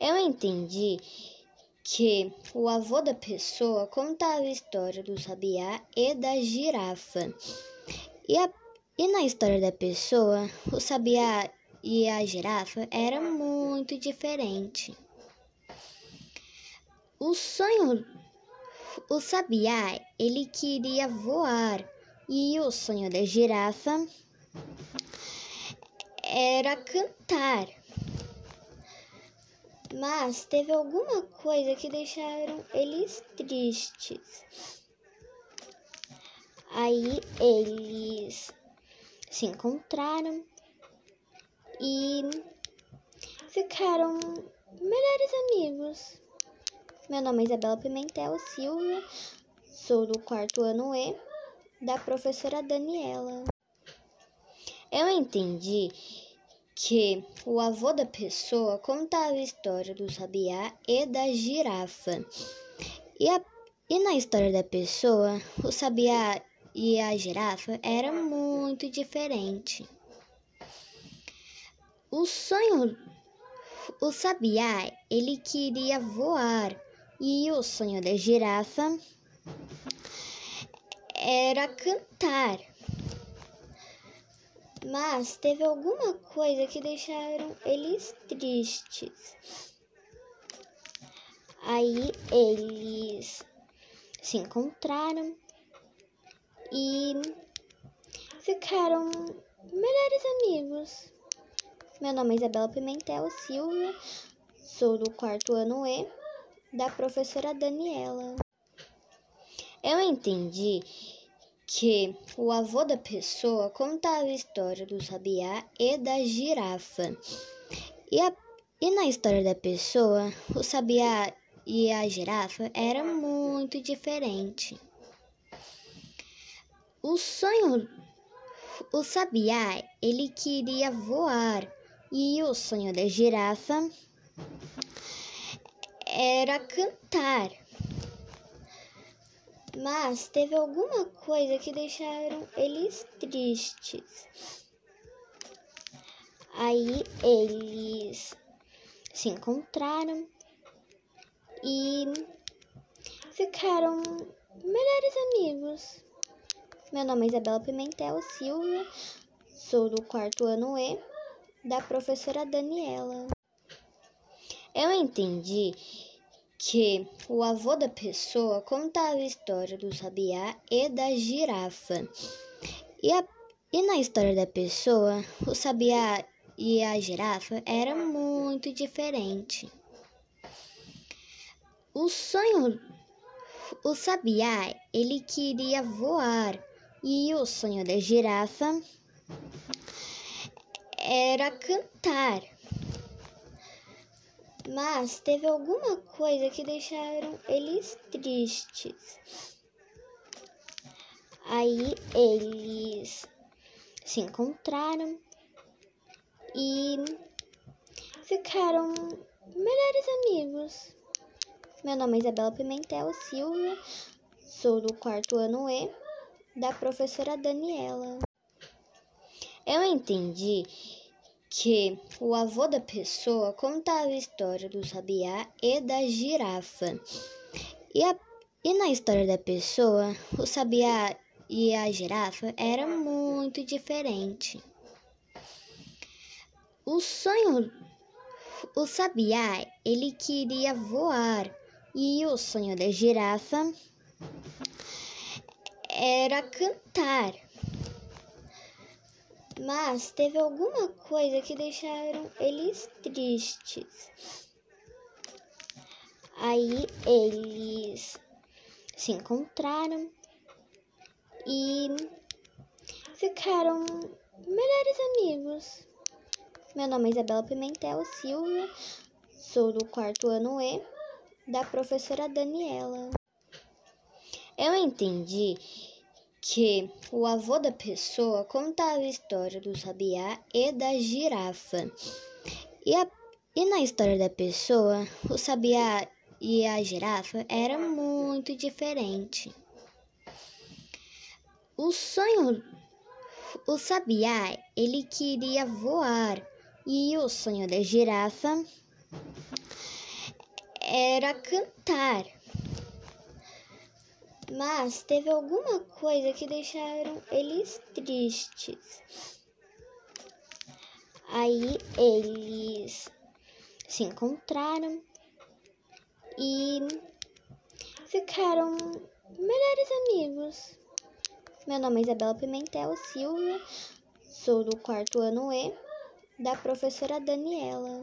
Eu entendi que o avô da pessoa contava a história do sabiá e da girafa. E, a, e na história da pessoa, o sabiá e a girafa eram muito diferentes. O sonho, o sabiá, ele queria voar e o sonho da girafa era cantar. Mas teve alguma coisa que deixaram eles tristes. Aí eles se encontraram e ficaram melhores amigos. Meu nome é Isabela Pimentel Silva, sou do quarto ano E, da professora Daniela. Eu entendi que o avô da pessoa contava a história do sabiá e da girafa. E, a, e na história da pessoa, o sabiá e a girafa eram muito diferentes. O sonho, o sabiá, ele queria voar e o sonho da girafa era cantar. Mas teve alguma coisa que deixaram eles tristes. Aí eles se encontraram e ficaram melhores amigos. Meu nome é Isabela Pimentel Silva, sou do quarto ano E, da professora Daniela. Eu entendi que o avô da pessoa contava a história do sabiá e da girafa. E, a, e na história da pessoa, o sabiá e a girafa eram muito diferentes. O sonho, o sabiá, ele queria voar e o sonho da girafa era cantar. Mas teve alguma coisa que deixaram eles tristes. Aí eles se encontraram e ficaram melhores amigos. Meu nome é Isabela Pimentel Silva, sou do quarto ano E, da professora Daniela. Eu entendi que o avô da pessoa contava a história do sabiá e da girafa. E, a, e na história da pessoa, o sabiá e a girafa eram muito diferentes. O sonho, o sabiá, ele queria voar e o sonho da girafa era cantar. Mas teve alguma coisa que deixaram eles tristes. Aí eles se encontraram e ficaram melhores amigos. Meu nome é Isabela Pimentel Silva, sou do quarto ano E, da professora Daniela. Eu entendi que o avô da pessoa contava a história do sabiá e da girafa. E, a, e na história da pessoa, o sabiá e a girafa eram muito diferentes. O sonho, o sabiá, ele queria voar e o sonho da girafa era cantar. Mas teve alguma coisa que deixaram eles tristes. Aí eles se encontraram e ficaram melhores amigos. Meu nome é Isabela Pimentel Silva, sou do quarto ano E, da professora Daniela. Eu entendi que o avô da pessoa contava a história do sabiá e da girafa. E, a, e na história da pessoa, o sabiá e a girafa eram muito diferentes. O sonho, o sabiá, ele queria voar e o sonho da girafa era cantar. Mas teve alguma coisa que deixaram eles tristes. Aí eles se encontraram e ficaram melhores amigos. Meu nome é Isabela Pimentel Silva, sou do quarto ano E, da professora Daniela.